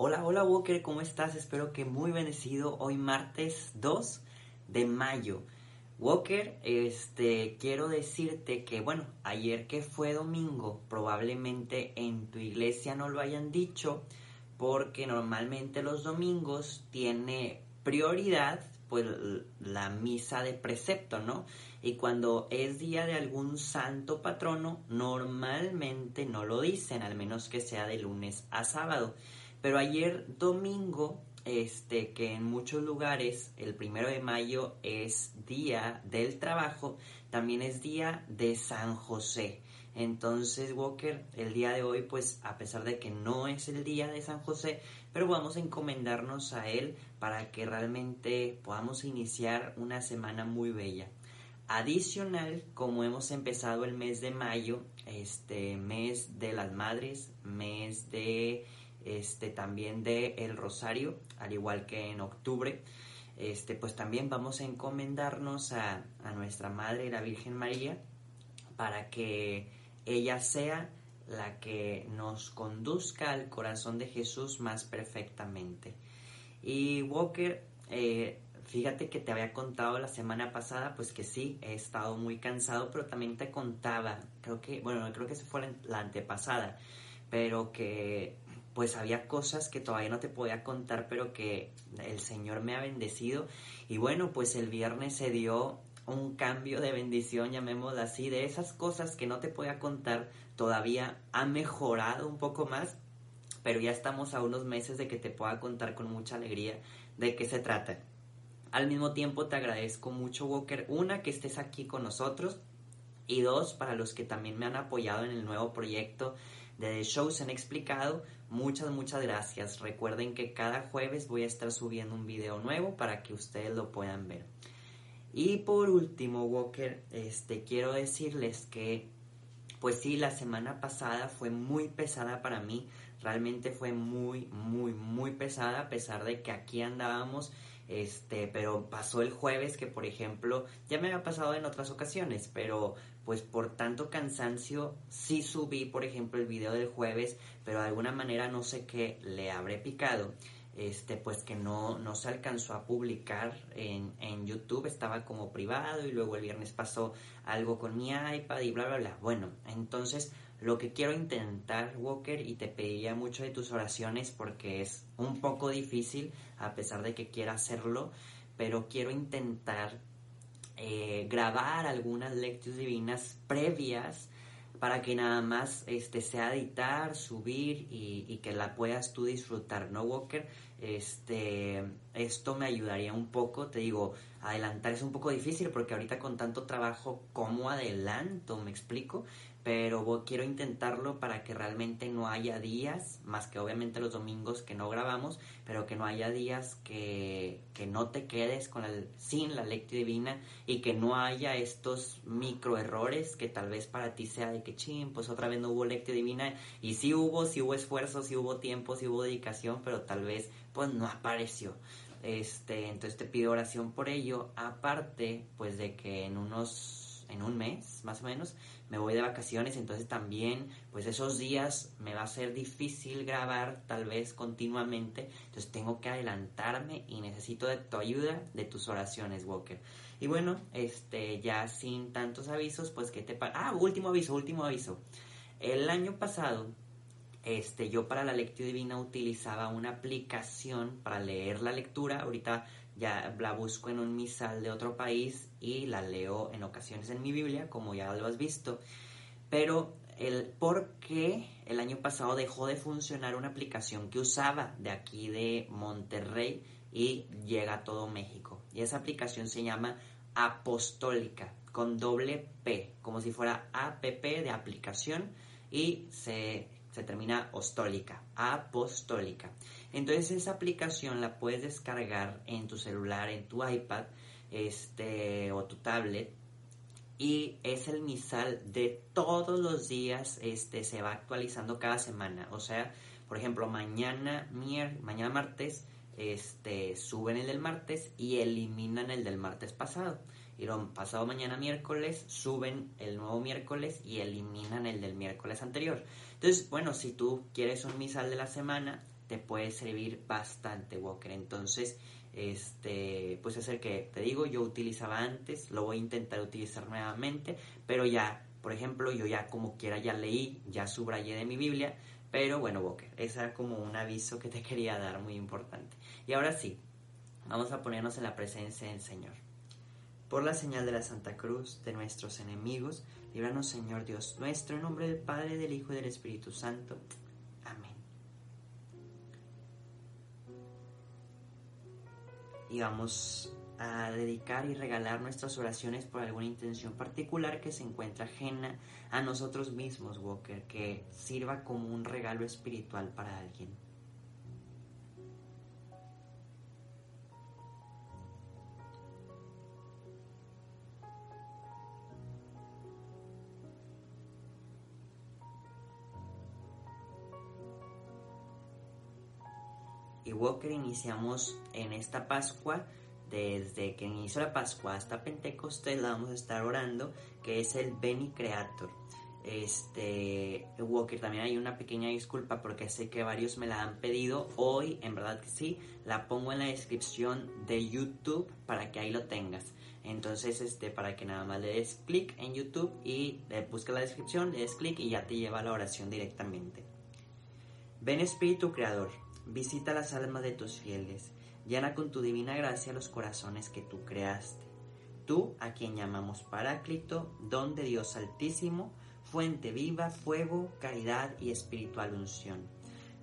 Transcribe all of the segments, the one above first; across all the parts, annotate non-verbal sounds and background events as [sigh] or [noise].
Hola, hola Walker, ¿cómo estás? Espero que muy bendecido hoy martes 2 de mayo. Walker, este, quiero decirte que, bueno, ayer que fue domingo, probablemente en tu iglesia no lo hayan dicho, porque normalmente los domingos tiene prioridad, pues, la misa de precepto, ¿no? Y cuando es día de algún santo patrono, normalmente no lo dicen, al menos que sea de lunes a sábado. Pero ayer domingo este, que en muchos lugares el primero de mayo es día del trabajo, también es día de San José. Entonces, Walker, el día de hoy, pues a pesar de que no es el día de San José, pero vamos a encomendarnos a él para que realmente podamos iniciar una semana muy bella. Adicional, como hemos empezado el mes de mayo, este mes de las madres, mes de este, también de El Rosario, al igual que en octubre. Este, pues también vamos a encomendarnos a, a nuestra Madre, la Virgen María, para que ella sea la que nos conduzca al corazón de Jesús más perfectamente. Y Walker, eh, fíjate que te había contado la semana pasada, pues que sí, he estado muy cansado, pero también te contaba, creo que, bueno, creo que se fue la antepasada, pero que pues había cosas que todavía no te podía contar, pero que el Señor me ha bendecido. Y bueno, pues el viernes se dio un cambio de bendición, llamémoslo así, de esas cosas que no te podía contar, todavía ha mejorado un poco más, pero ya estamos a unos meses de que te pueda contar con mucha alegría de qué se trata. Al mismo tiempo te agradezco mucho, Walker, una, que estés aquí con nosotros, y dos, para los que también me han apoyado en el nuevo proyecto de Shows han explicado, muchas, muchas gracias. Recuerden que cada jueves voy a estar subiendo un video nuevo para que ustedes lo puedan ver. Y por último, Walker, este, quiero decirles que, pues sí, la semana pasada fue muy pesada para mí. Realmente fue muy, muy, muy pesada, a pesar de que aquí andábamos este, pero pasó el jueves que, por ejemplo, ya me había pasado en otras ocasiones, pero pues por tanto cansancio sí subí, por ejemplo, el video del jueves, pero de alguna manera no sé qué le habré picado. Este, pues que no, no se alcanzó a publicar en, en YouTube, estaba como privado y luego el viernes pasó algo con mi iPad y bla, bla, bla. Bueno, entonces lo que quiero intentar, Walker, y te pediría mucho de tus oraciones porque es un poco difícil, a pesar de que quiera hacerlo, pero quiero intentar eh, grabar algunas lecturas divinas previas para que nada más este, sea editar, subir y, y, que la puedas tú disfrutar, ¿no, Walker? Este, esto me ayudaría un poco, te digo, adelantar es un poco difícil porque ahorita con tanto trabajo, ¿cómo adelanto? ¿Me explico? Pero quiero intentarlo para que realmente no haya días, más que obviamente los domingos que no grabamos, pero que no haya días que, que no te quedes con el, sin la lectura divina y que no haya estos micro errores que tal vez para ti sea de que ching, pues otra vez no hubo lectura divina y sí hubo, sí hubo esfuerzo, sí hubo tiempo, sí hubo dedicación, pero tal vez pues no apareció. Este, entonces te pido oración por ello, aparte pues de que en unos en un mes más o menos me voy de vacaciones, entonces también pues esos días me va a ser difícil grabar tal vez continuamente, entonces tengo que adelantarme y necesito de tu ayuda, de tus oraciones, Walker. Y bueno, este ya sin tantos avisos, pues que te Ah, último aviso, último aviso. El año pasado este, yo para la lectura divina utilizaba una aplicación para leer la lectura. Ahorita ya la busco en un misal de otro país y la leo en ocasiones en mi Biblia, como ya lo has visto. Pero el por qué el año pasado dejó de funcionar una aplicación que usaba de aquí de Monterrey y llega a todo México. Y esa aplicación se llama Apostólica, con doble P, como si fuera APP de aplicación y se se termina ostólica, apostólica. Entonces esa aplicación la puedes descargar en tu celular, en tu iPad, este, o tu tablet. Y es el misal de todos los días, este, se va actualizando cada semana. O sea, por ejemplo, mañana, mier mañana martes, este, suben el del martes y eliminan el del martes pasado. Y lo pasado mañana miércoles suben el nuevo miércoles y eliminan el del miércoles anterior. Entonces, bueno, si tú quieres un misal de la semana, te puede servir bastante, Walker. Entonces, este, pues es el que te digo, yo utilizaba antes, lo voy a intentar utilizar nuevamente, pero ya, por ejemplo, yo ya como quiera ya leí, ya subrayé de mi Biblia, pero bueno, Walker, ese era como un aviso que te [laughs] quería dar muy importante. Y ahora sí, vamos a ponernos en la presencia del Señor. Por la señal de la Santa Cruz de nuestros enemigos, líbranos Señor Dios nuestro, en nombre del Padre, del Hijo y del Espíritu Santo. Y vamos a dedicar y regalar nuestras oraciones por alguna intención particular que se encuentra ajena a nosotros mismos, Walker, que sirva como un regalo espiritual para alguien. Y Walker iniciamos en esta Pascua, desde que inició la Pascua hasta Pentecostés, la vamos a estar orando, que es el Beni Creator. Este, Walker, también hay una pequeña disculpa porque sé que varios me la han pedido. Hoy, en verdad que sí, la pongo en la descripción de YouTube para que ahí lo tengas. Entonces, este, para que nada más le des clic en YouTube y le busques la descripción, le des clic y ya te lleva a la oración directamente. Ven Espíritu Creador Visita las almas de tus fieles, llena con tu divina gracia los corazones que tú creaste. Tú, a quien llamamos Paráclito, don de Dios Altísimo, fuente viva, fuego, caridad y espiritual unción.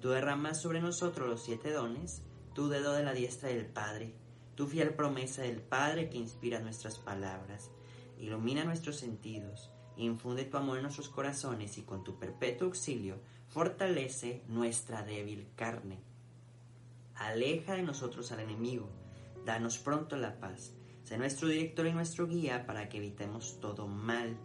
Tú derramas sobre nosotros los siete dones, tu dedo de la diestra del Padre, tu fiel promesa del Padre que inspira nuestras palabras, ilumina nuestros sentidos, infunde tu amor en nuestros corazones y con tu perpetuo auxilio fortalece nuestra débil carne aleja de nosotros al enemigo, danos pronto la paz. Sé nuestro director y nuestro guía para que evitemos todo mal.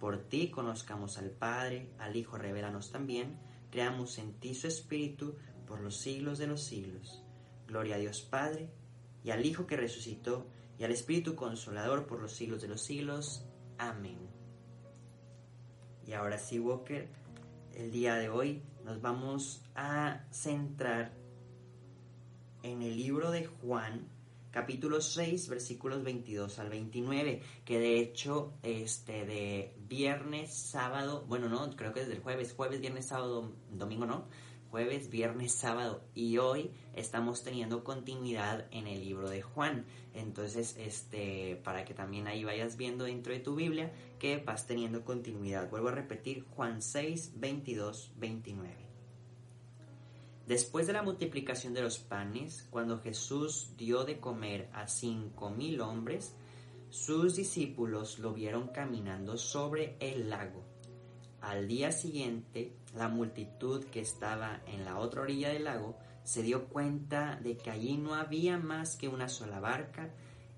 Por ti conozcamos al Padre, al Hijo revelanos también, creamos en ti su Espíritu por los siglos de los siglos. Gloria a Dios Padre, y al Hijo que resucitó, y al Espíritu Consolador por los siglos de los siglos. Amén. Y ahora sí, Walker, el día de hoy nos vamos a centrar en el libro de Juan, capítulo 6, versículos 22 al 29, que de hecho, este, de viernes, sábado, bueno, no, creo que desde el jueves, jueves, viernes, sábado, domingo, no, jueves, viernes, sábado y hoy estamos teniendo continuidad en el libro de Juan. Entonces, este, para que también ahí vayas viendo dentro de tu Biblia que vas teniendo continuidad. Vuelvo a repetir, Juan 6, 22, 29. Después de la multiplicación de los panes, cuando Jesús dio de comer a cinco mil hombres, sus discípulos lo vieron caminando sobre el lago. Al día siguiente, la multitud que estaba en la otra orilla del lago se dio cuenta de que allí no había más que una sola barca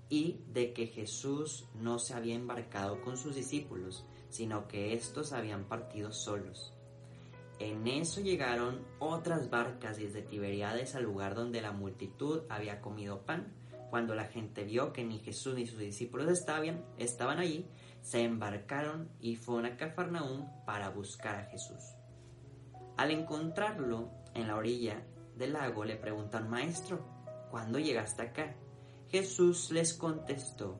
y de que Jesús no se había embarcado con sus discípulos, sino que éstos habían partido solos. En eso llegaron otras barcas desde Tiberiades al lugar donde la multitud había comido pan. Cuando la gente vio que ni Jesús ni sus discípulos estaban, estaban allí, se embarcaron y fueron a Cafarnaúm para buscar a Jesús. Al encontrarlo en la orilla del lago, le preguntan, Maestro, ¿cuándo llegaste acá? Jesús les contestó,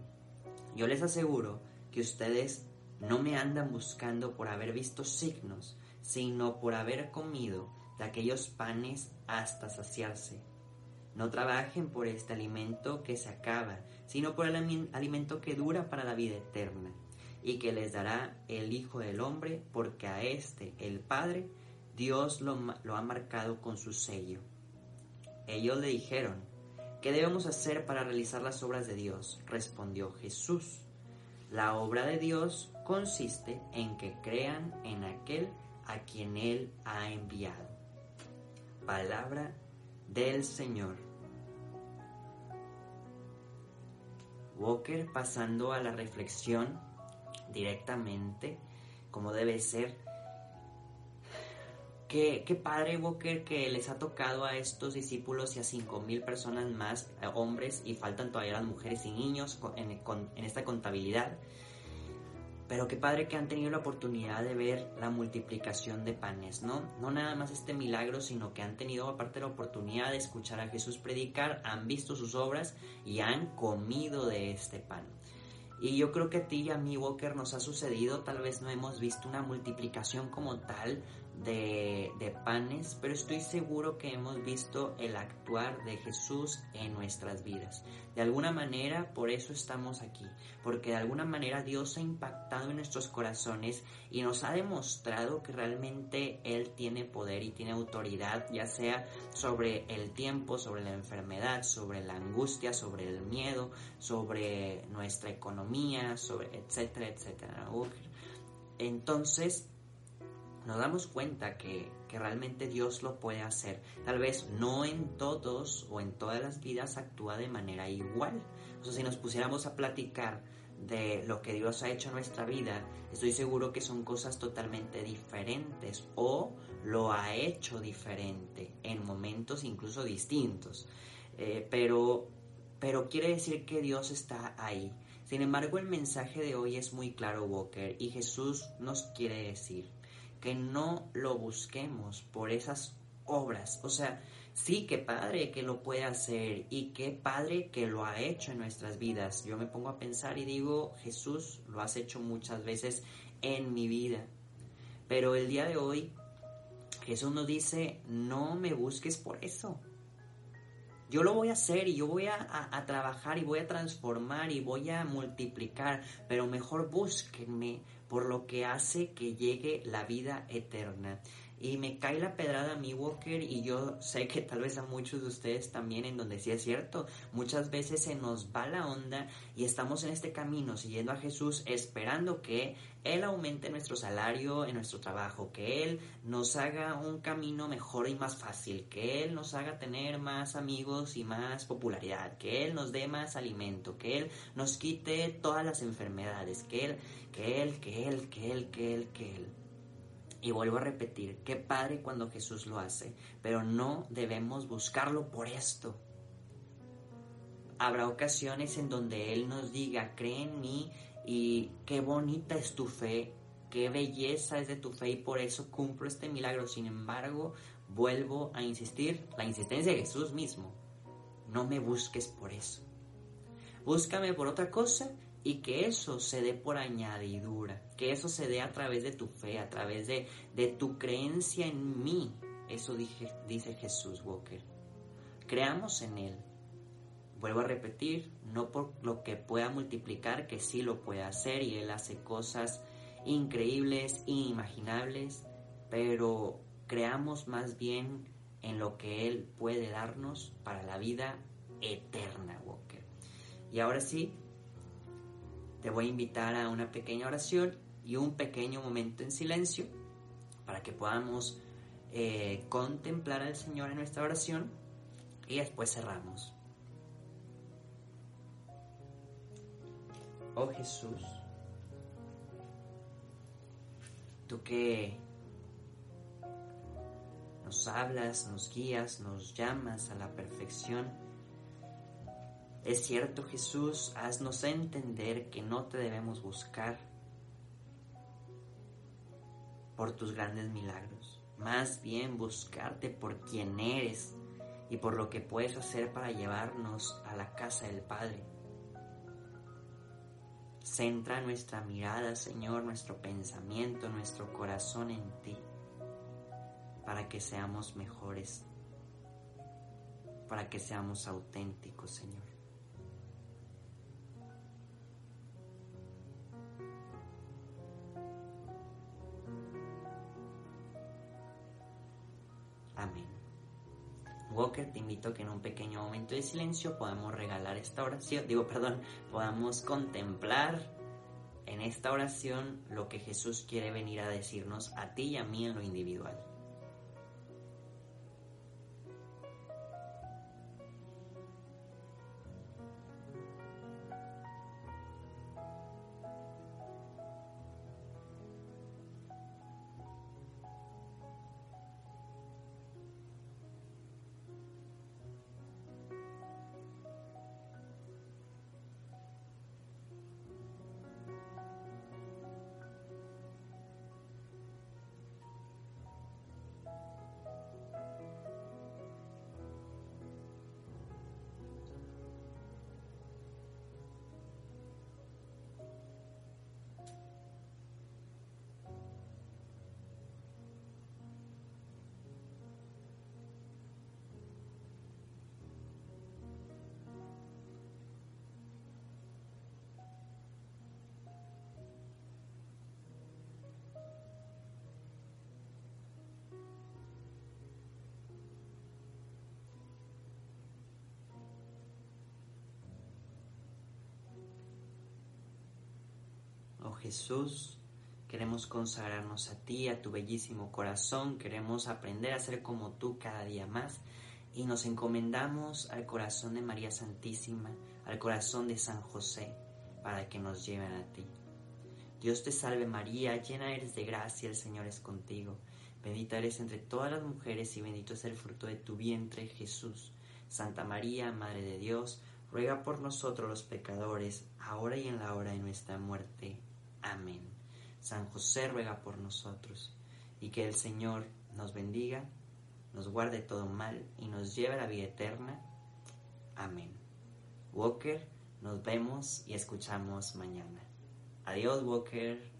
Yo les aseguro que ustedes no me andan buscando por haber visto signos, sino por haber comido de aquellos panes hasta saciarse. No trabajen por este alimento que se acaba, sino por el alimento que dura para la vida eterna, y que les dará el Hijo del Hombre, porque a éste, el Padre, Dios lo, lo ha marcado con su sello. Ellos le dijeron, ¿qué debemos hacer para realizar las obras de Dios? Respondió Jesús. La obra de Dios consiste en que crean en aquel a quien Él ha enviado. Palabra del Señor. Walker pasando a la reflexión directamente, como debe ser. Qué, qué, padre, Walker, que les ha tocado a estos discípulos y a cinco mil personas más, eh, hombres, y faltan todavía las mujeres y niños en, en esta contabilidad. Pero qué padre que han tenido la oportunidad de ver la multiplicación de panes, ¿no? No nada más este milagro, sino que han tenido aparte la oportunidad de escuchar a Jesús predicar, han visto sus obras y han comido de este pan. Y yo creo que a ti y a mí, Walker, nos ha sucedido, tal vez no hemos visto una multiplicación como tal, de, panes, pero estoy seguro que hemos visto el actuar de Jesús en nuestras vidas. De alguna manera, por eso estamos aquí, porque de alguna manera Dios ha impactado en nuestros corazones y nos ha demostrado que realmente Él tiene poder y tiene autoridad, ya sea sobre el tiempo, sobre la enfermedad, sobre la angustia, sobre el miedo, sobre nuestra economía, sobre etcétera, etcétera. Entonces, nos damos cuenta que, realmente Dios lo puede hacer. Tal vez no en todos o en todas las vidas actúa de manera igual. O sea, si nos pusiéramos a platicar de lo que Dios ha hecho en nuestra vida, estoy seguro que son cosas totalmente diferentes o lo ha hecho diferente en momentos incluso distintos. Eh, pero, pero quiere decir que Dios está ahí. Sin embargo, el mensaje de hoy es muy claro, Walker, y Jesús nos quiere decir, que no lo busquemos por esas obras. O sea, sí, qué padre que lo puede hacer y qué padre que lo ha hecho en nuestras vidas. Yo me pongo a pensar y digo, Jesús, lo has hecho muchas veces en mi vida. Pero el día de hoy, Jesús nos dice, no me busques por eso. Yo lo voy a hacer y yo voy a, trabajar y voy a transformar y voy a multiplicar, pero mejor búsquenme por lo que hace que llegue la vida eterna. Y me cae la pedrada a mi Walker y yo sé que tal vez a muchos de ustedes también en donde sí es cierto. Muchas veces se nos va la onda y estamos en este camino siguiendo a Jesús esperando que Él aumente nuestro salario en nuestro trabajo, que Él nos haga un camino mejor y más fácil, que Él nos haga tener más amigos y más popularidad, que Él nos dé más alimento, que Él nos quite todas las enfermedades, que Él, que Él, que Él, que Él, que Él, que Él. Y vuelvo a repetir, qué padre cuando Jesús lo hace, pero no debemos buscarlo por esto. Habrá ocasiones en donde Él nos diga, cree en mí y qué bonita es tu fe, qué belleza es de tu fe y por eso cumplo este milagro. Sin embargo, vuelvo a insistir, la insistencia de Jesús mismo, no me busques por eso. Búscame por otra cosa y que eso se dé por añadidura, que eso se dé a través de tu fe, a través de, de tu creencia en mí. Eso dice Jesús Walker. Creamos en Él. Vuelvo a repetir, no por lo que pueda multiplicar, que sí lo puede hacer y Él hace cosas increíbles, inimaginables, pero creamos más bien en lo que Él puede darnos para la vida eterna, Walker. Y ahora sí, te voy a invitar a una pequeña oración y un pequeño momento en silencio para que podamos eh, contemplar al Señor en nuestra oración y después cerramos. Oh Jesús, tú que nos hablas, nos guías, nos llamas a la perfección, es cierto, Jesús, haznos entender que no te debemos buscar por tus grandes milagros, más bien buscarte por quien eres y por lo que puedes hacer para llevarnos a la casa del Padre. Centra nuestra mirada, Señor, nuestro pensamiento, nuestro corazón en ti, para que seamos mejores, para que seamos auténticos, Señor. Walker, te invito a que en un pequeño momento de silencio podamos regalar esta oración, digo, perdón, podamos contemplar en esta oración lo que Jesús quiere venir a decirnos a ti y a mí en lo individual. Jesús, queremos consagrarnos a ti, a tu bellísimo corazón, queremos aprender a ser como tú cada día más y nos encomendamos al corazón de María Santísima, al corazón de San José, para que nos lleven a ti. Dios te salve María, llena eres de gracia, el Señor es contigo. Bendita eres entre todas las mujeres y bendito es el fruto de tu vientre, Jesús. Santa María, Madre de Dios, ruega por nosotros los pecadores, ahora y en la hora de nuestra muerte. Amén. San José ruega por nosotros y que el Señor nos bendiga, nos guarde todo mal y nos lleve a la vida eterna. Amén. Walker, nos vemos y escuchamos mañana. Adiós, Walker.